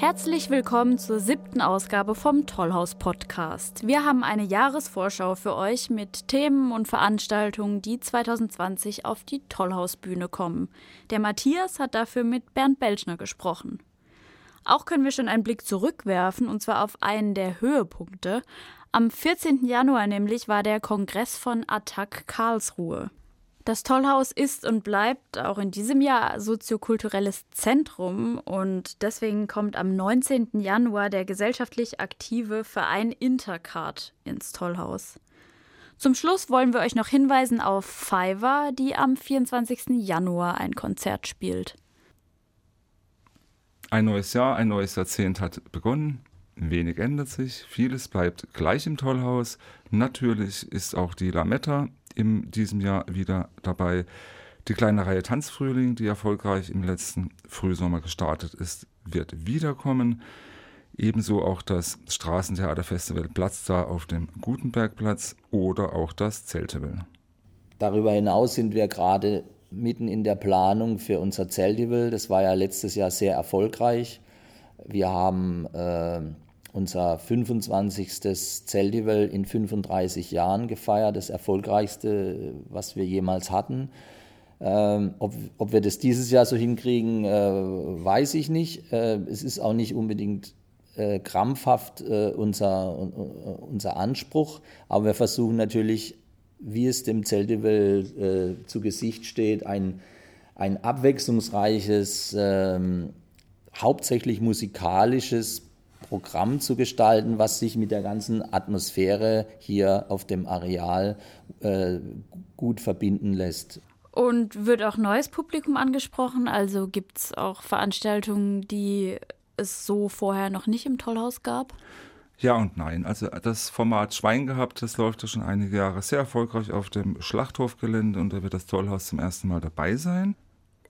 Herzlich willkommen zur siebten Ausgabe vom Tollhaus Podcast. Wir haben eine Jahresvorschau für euch mit Themen und Veranstaltungen, die 2020 auf die Tollhausbühne kommen. Der Matthias hat dafür mit Bernd Belschner gesprochen. Auch können wir schon einen Blick zurückwerfen, und zwar auf einen der Höhepunkte. Am 14. Januar nämlich war der Kongress von Attac Karlsruhe. Das Tollhaus ist und bleibt auch in diesem Jahr soziokulturelles Zentrum und deswegen kommt am 19. Januar der gesellschaftlich aktive Verein Intercard ins Tollhaus. Zum Schluss wollen wir euch noch hinweisen auf Fiverr, die am 24. Januar ein Konzert spielt. Ein neues Jahr, ein neues Jahrzehnt hat begonnen. Wenig ändert sich, vieles bleibt gleich im Tollhaus. Natürlich ist auch die Lametta in diesem Jahr wieder dabei. Die kleine Reihe Tanzfrühling, die erfolgreich im letzten Frühsommer gestartet ist, wird wiederkommen. Ebenso auch das Straßentheaterfestival Platz auf dem Gutenbergplatz oder auch das Zeltewell. Darüber hinaus sind wir gerade mitten in der Planung für unser Zeltewell. Das war ja letztes Jahr sehr erfolgreich. Wir haben äh, unser 25. Zeltival in 35 Jahren gefeiert, das erfolgreichste, was wir jemals hatten. Ähm, ob, ob, wir das dieses Jahr so hinkriegen, äh, weiß ich nicht. Äh, es ist auch nicht unbedingt äh, krampfhaft äh, unser, unser Anspruch, aber wir versuchen natürlich, wie es dem Zeltival äh, zu Gesicht steht, ein, ein abwechslungsreiches, ähm, hauptsächlich musikalisches Programm zu gestalten, was sich mit der ganzen Atmosphäre hier auf dem Areal äh, gut verbinden lässt. Und wird auch neues Publikum angesprochen? Also gibt es auch Veranstaltungen, die es so vorher noch nicht im Tollhaus gab? Ja und nein. Also das Format Schwein gehabt, das läuft ja schon einige Jahre sehr erfolgreich auf dem Schlachthofgelände und da wird das Tollhaus zum ersten Mal dabei sein.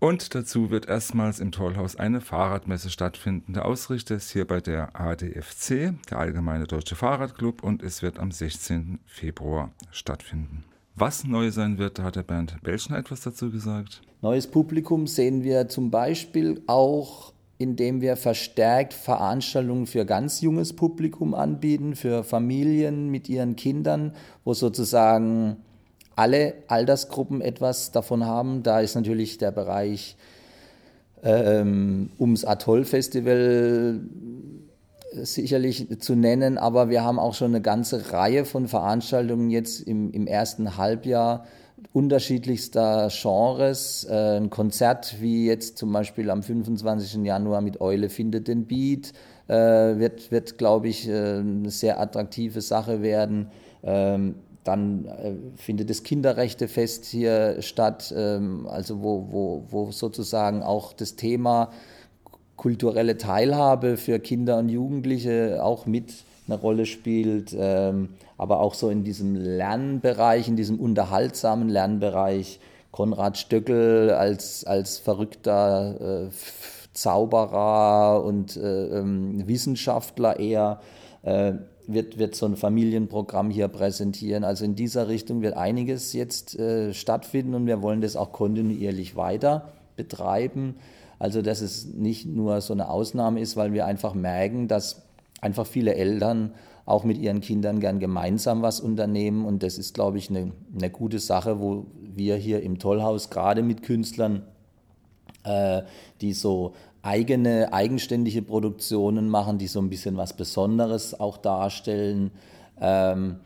Und dazu wird erstmals im Tollhaus eine Fahrradmesse stattfinden. Der Ausrichter ist hier bei der ADFC, der Allgemeine Deutsche Fahrradclub, und es wird am 16. Februar stattfinden. Was neu sein wird, da hat der Bernd Belschner etwas dazu gesagt. Neues Publikum sehen wir zum Beispiel auch, indem wir verstärkt Veranstaltungen für ganz junges Publikum anbieten, für Familien mit ihren Kindern, wo sozusagen alle Altersgruppen etwas davon haben. Da ist natürlich der Bereich ähm, ums Atoll-Festival sicherlich zu nennen, aber wir haben auch schon eine ganze Reihe von Veranstaltungen jetzt im, im ersten Halbjahr unterschiedlichster Genres. Äh, ein Konzert wie jetzt zum Beispiel am 25. Januar mit Eule findet den Beat, äh, wird, wird glaube ich, äh, eine sehr attraktive Sache werden. Ähm, dann äh, findet das Kinderrechtefest hier statt, ähm, also wo, wo, wo sozusagen auch das Thema kulturelle Teilhabe für Kinder und Jugendliche auch mit eine Rolle spielt, ähm, aber auch so in diesem Lernbereich, in diesem unterhaltsamen Lernbereich. Konrad Stöckel als, als verrückter äh, Zauberer und äh, ähm, Wissenschaftler eher. Äh, wird, wird so ein Familienprogramm hier präsentieren. Also in dieser Richtung wird einiges jetzt äh, stattfinden und wir wollen das auch kontinuierlich weiter betreiben. Also dass es nicht nur so eine Ausnahme ist, weil wir einfach merken, dass einfach viele Eltern auch mit ihren Kindern gern gemeinsam was unternehmen. Und das ist, glaube ich, eine, eine gute Sache, wo wir hier im Tollhaus gerade mit Künstlern, äh, die so eigene, eigenständige Produktionen machen, die so ein bisschen was Besonderes auch darstellen, ähm,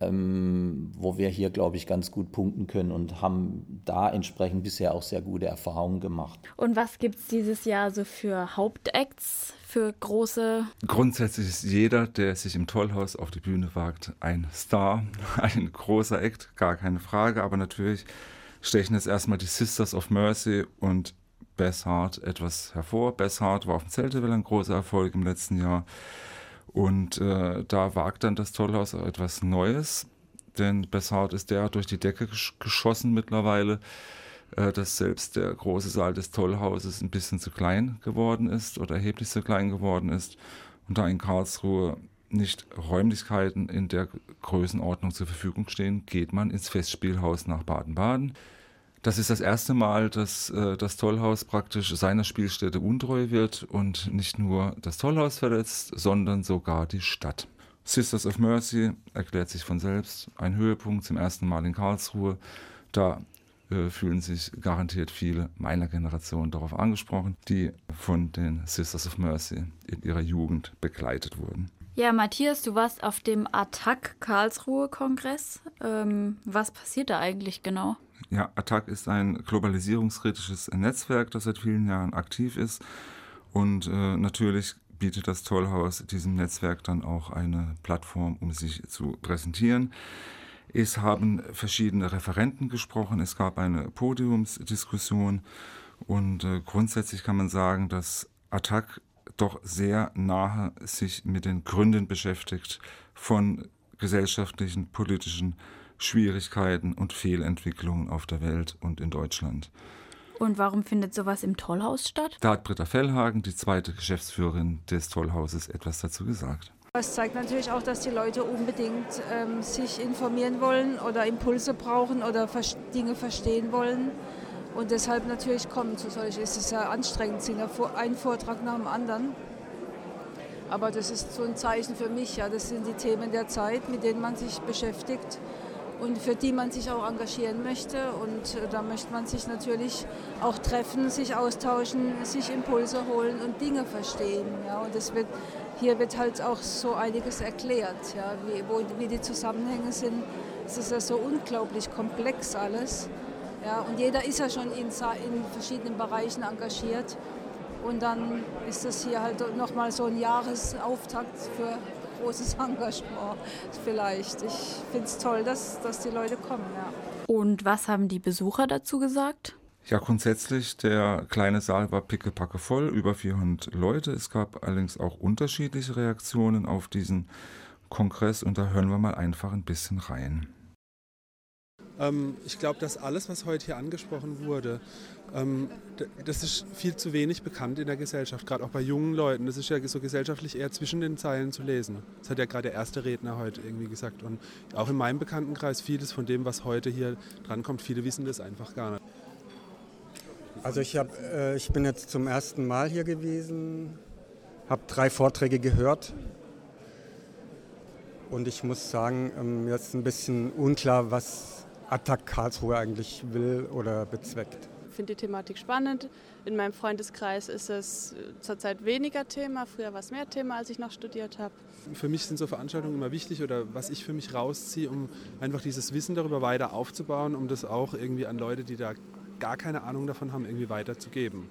ähm, wo wir hier, glaube ich, ganz gut punkten können und haben da entsprechend bisher auch sehr gute Erfahrungen gemacht. Und was gibt es dieses Jahr so für Hauptacts, für große? Grundsätzlich ist jeder, der sich im Tollhaus auf die Bühne wagt, ein Star, ein großer Act, gar keine Frage, aber natürlich stechen jetzt erstmal die Sisters of Mercy und Bess Hart etwas hervor. Bess Hart war auf dem Zeltewell ein großer Erfolg im letzten Jahr. Und äh, da wagt dann das Tollhaus auch etwas Neues, denn Bess Hart ist der durch die Decke gesch geschossen mittlerweile, äh, dass selbst der große Saal des Tollhauses ein bisschen zu klein geworden ist oder erheblich zu klein geworden ist. Und da in Karlsruhe nicht Räumlichkeiten in der Größenordnung zur Verfügung stehen, geht man ins Festspielhaus nach Baden-Baden. Das ist das erste Mal, dass äh, das Tollhaus praktisch seiner Spielstätte untreu wird und nicht nur das Tollhaus verletzt, sondern sogar die Stadt. Sisters of Mercy erklärt sich von selbst. Ein Höhepunkt zum ersten Mal in Karlsruhe. Da äh, fühlen sich garantiert viele meiner Generation darauf angesprochen, die von den Sisters of Mercy in ihrer Jugend begleitet wurden. Ja, Matthias, du warst auf dem Attac Karlsruhe Kongress. Ähm, was passiert da eigentlich genau? Ja, Attac ist ein globalisierungskritisches Netzwerk, das seit vielen Jahren aktiv ist. Und äh, natürlich bietet das Tollhaus diesem Netzwerk dann auch eine Plattform, um sich zu präsentieren. Es haben verschiedene Referenten gesprochen, es gab eine Podiumsdiskussion und äh, grundsätzlich kann man sagen, dass Attac doch sehr nahe sich mit den Gründen beschäftigt von gesellschaftlichen, politischen Schwierigkeiten und Fehlentwicklungen auf der Welt und in Deutschland. Und warum findet sowas im Tollhaus statt? Da hat Britta Fellhagen, die zweite Geschäftsführerin des Tollhauses, etwas dazu gesagt. Es zeigt natürlich auch, dass die Leute unbedingt ähm, sich informieren wollen oder Impulse brauchen oder Dinge verstehen wollen. Und deshalb natürlich kommen zu solchen. Es ist ja anstrengend, sind ja ein Vortrag nach dem anderen. Aber das ist so ein Zeichen für mich. Ja. Das sind die Themen der Zeit, mit denen man sich beschäftigt und für die man sich auch engagieren möchte. Und äh, da möchte man sich natürlich auch treffen, sich austauschen, sich Impulse holen und Dinge verstehen. Ja. Und das wird hier wird halt auch so einiges erklärt, ja, wie, wo, wie die Zusammenhänge sind. Es ist ja so unglaublich komplex alles. Ja, und jeder ist ja schon in, in verschiedenen Bereichen engagiert. Und dann ist das hier halt nochmal so ein Jahresauftakt für großes Engagement vielleicht. Ich finde es toll, dass, dass die Leute kommen. Ja. Und was haben die Besucher dazu gesagt? Ja, grundsätzlich, der kleine Saal war pickepacke voll, über 400 Leute. Es gab allerdings auch unterschiedliche Reaktionen auf diesen Kongress und da hören wir mal einfach ein bisschen rein. Ähm, ich glaube, dass alles, was heute hier angesprochen wurde, ähm, das ist viel zu wenig bekannt in der Gesellschaft, gerade auch bei jungen Leuten. Das ist ja so gesellschaftlich eher zwischen den Zeilen zu lesen. Das hat ja gerade der erste Redner heute irgendwie gesagt. Und auch in meinem Bekanntenkreis, vieles von dem, was heute hier drankommt, viele wissen das einfach gar nicht. Also ich, hab, äh, ich bin jetzt zum ersten Mal hier gewesen, habe drei Vorträge gehört und ich muss sagen, ähm, mir ist ein bisschen unklar, was Attac Karlsruhe eigentlich will oder bezweckt. Ich finde die Thematik spannend. In meinem Freundeskreis ist es zurzeit weniger Thema. Früher war es mehr Thema, als ich noch studiert habe. Für mich sind so Veranstaltungen immer wichtig oder was ich für mich rausziehe, um einfach dieses Wissen darüber weiter aufzubauen, um das auch irgendwie an Leute, die da gar keine Ahnung davon haben, irgendwie weiterzugeben.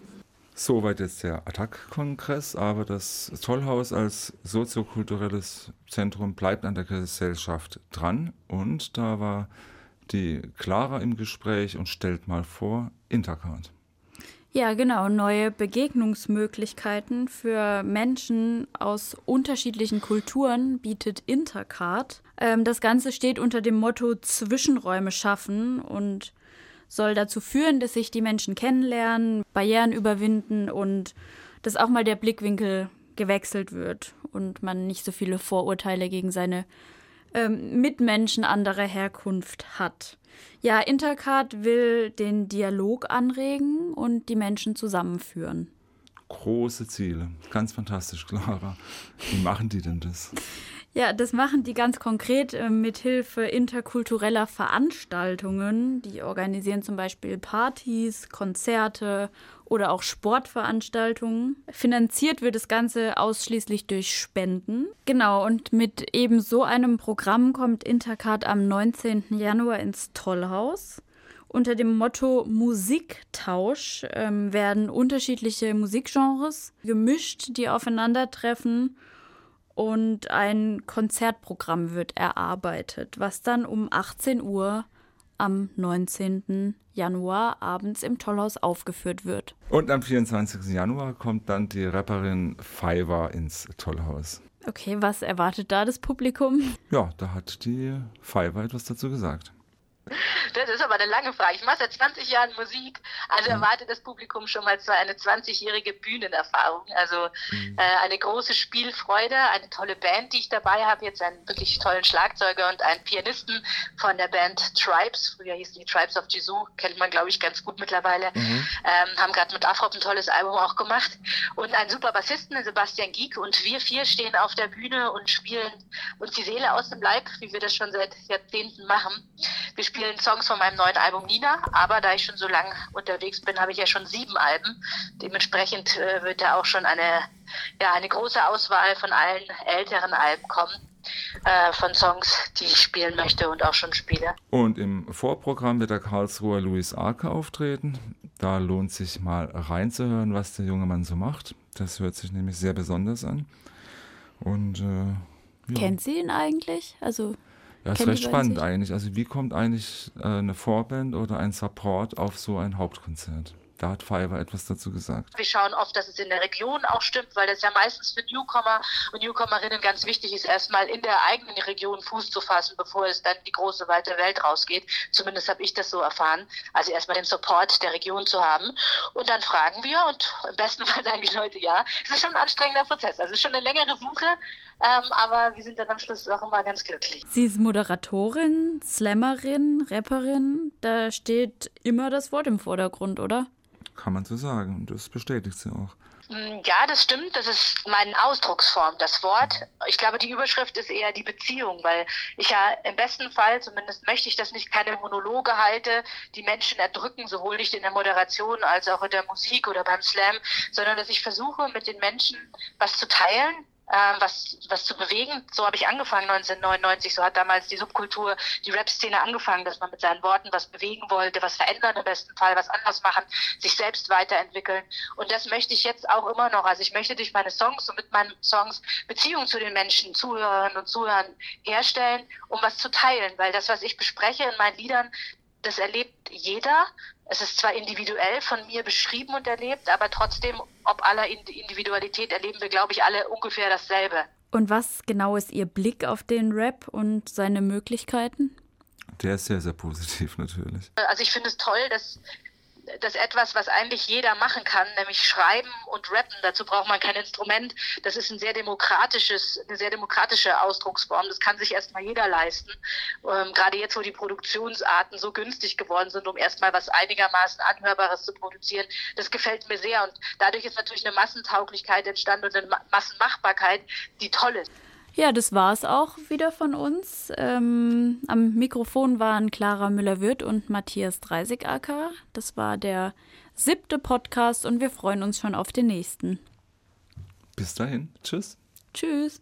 Soweit jetzt der Attac-Kongress, aber das Tollhaus als soziokulturelles Zentrum bleibt an der Gesellschaft dran und da war die Clara im Gespräch und stellt mal vor Intercard. Ja, genau, neue Begegnungsmöglichkeiten für Menschen aus unterschiedlichen Kulturen bietet Intercard. Ähm, das Ganze steht unter dem Motto Zwischenräume schaffen und soll dazu führen, dass sich die Menschen kennenlernen, Barrieren überwinden und dass auch mal der Blickwinkel gewechselt wird und man nicht so viele Vorurteile gegen seine ähm, Mitmenschen anderer Herkunft hat. Ja, Intercard will den Dialog anregen und die Menschen zusammenführen. Große Ziele, ganz fantastisch, Clara. Wie machen die denn das? Ja, das machen die ganz konkret äh, mit Hilfe interkultureller Veranstaltungen. Die organisieren zum Beispiel Partys, Konzerte oder auch Sportveranstaltungen. Finanziert wird das Ganze ausschließlich durch Spenden. Genau, und mit eben so einem Programm kommt Intercard am 19. Januar ins Tollhaus. Unter dem Motto Musiktausch ähm, werden unterschiedliche Musikgenres gemischt, die aufeinandertreffen und ein Konzertprogramm wird erarbeitet, was dann um 18 Uhr am 19. Januar abends im Tollhaus aufgeführt wird. Und am 24. Januar kommt dann die Rapperin Fiverr ins Tollhaus. Okay, was erwartet da das Publikum? Ja, da hat die Fiverr etwas dazu gesagt. Das ist aber eine lange Frage. Ich mache seit 20 Jahren Musik, also mhm. erwartet das Publikum schon mal so eine 20-jährige Bühnenerfahrung. Also mhm. äh, eine große Spielfreude, eine tolle Band, die ich dabei habe. Jetzt einen wirklich tollen Schlagzeuger und einen Pianisten von der Band Tribes. Früher hießen die Tribes of Jesus, kennt man glaube ich ganz gut mittlerweile. Mhm. Ähm, haben gerade mit Afrop ein tolles Album auch gemacht. Und einen super Bassisten, Sebastian Gieck. Und wir vier stehen auf der Bühne und spielen uns die Seele aus dem Leib, wie wir das schon seit Jahrzehnten machen. Wir spielen Songs von meinem neuen Album Nina, aber da ich schon so lange unterwegs bin, habe ich ja schon sieben Alben. Dementsprechend äh, wird da auch schon eine, ja, eine große Auswahl von allen älteren Alben kommen. Äh, von Songs, die ich spielen möchte und auch schon spiele. Und im Vorprogramm wird der Karlsruher Louis Arke auftreten. Da lohnt sich mal reinzuhören, was der junge Mann so macht. Das hört sich nämlich sehr besonders an. Und äh, ja. Kennt sie ihn eigentlich? Also ja, ist recht spannend eigentlich. Also wie kommt eigentlich äh, eine Vorband oder ein Support auf so ein Hauptkonzert? Da hat Fiverr etwas dazu gesagt. Wir schauen oft, dass es in der Region auch stimmt, weil das ja meistens für Newcomer und Newcomerinnen ganz wichtig ist, erstmal in der eigenen Region Fuß zu fassen, bevor es dann die große, weite Welt rausgeht. Zumindest habe ich das so erfahren. Also erstmal den Support der Region zu haben. Und dann fragen wir und im besten Fall sagen die Leute ja. Es ist schon ein anstrengender Prozess. Also es ist schon eine längere Suche, ähm, aber wir sind dann am Schluss auch immer ganz glücklich. Sie ist Moderatorin, Slammerin, Rapperin. Da steht immer das Wort im Vordergrund, oder? Kann man so sagen. Und das bestätigt sie auch. Mm, ja, das stimmt. Das ist meine Ausdrucksform, das Wort. Ich glaube, die Überschrift ist eher die Beziehung, weil ich ja im besten Fall, zumindest möchte ich das nicht, keine Monologe halte, die Menschen erdrücken, sowohl nicht in der Moderation als auch in der Musik oder beim Slam, sondern dass ich versuche, mit den Menschen was zu teilen, ähm, was, was zu bewegen. So habe ich angefangen 1999. So hat damals die Subkultur, die Rap-Szene angefangen, dass man mit seinen Worten was bewegen wollte, was verändern im besten Fall, was anders machen, sich selbst weiterentwickeln. Und das möchte ich jetzt auch immer noch. Also ich möchte durch meine Songs und mit meinen Songs Beziehungen zu den Menschen, Zuhörern und Zuhörern herstellen, um was zu teilen. Weil das, was ich bespreche in meinen Liedern, das erlebt jeder. Es ist zwar individuell von mir beschrieben und erlebt, aber trotzdem, ob aller Individualität, erleben wir, glaube ich, alle ungefähr dasselbe. Und was genau ist Ihr Blick auf den Rap und seine Möglichkeiten? Der ist sehr, sehr positiv natürlich. Also ich finde es toll, dass das etwas, was eigentlich jeder machen kann, nämlich schreiben und rappen. Dazu braucht man kein Instrument. Das ist ein sehr demokratisches, eine sehr demokratische Ausdrucksform. Das kann sich erstmal jeder leisten. Ähm, gerade jetzt, wo die Produktionsarten so günstig geworden sind, um erstmal was einigermaßen Anhörbares zu produzieren. Das gefällt mir sehr. Und dadurch ist natürlich eine Massentauglichkeit entstanden und eine Massenmachbarkeit, die toll ist. Ja, das war es auch wieder von uns. Ähm, am Mikrofon waren Clara Müller-Würth und Matthias Dreisigacker. Das war der siebte Podcast und wir freuen uns schon auf den nächsten. Bis dahin. Tschüss. Tschüss.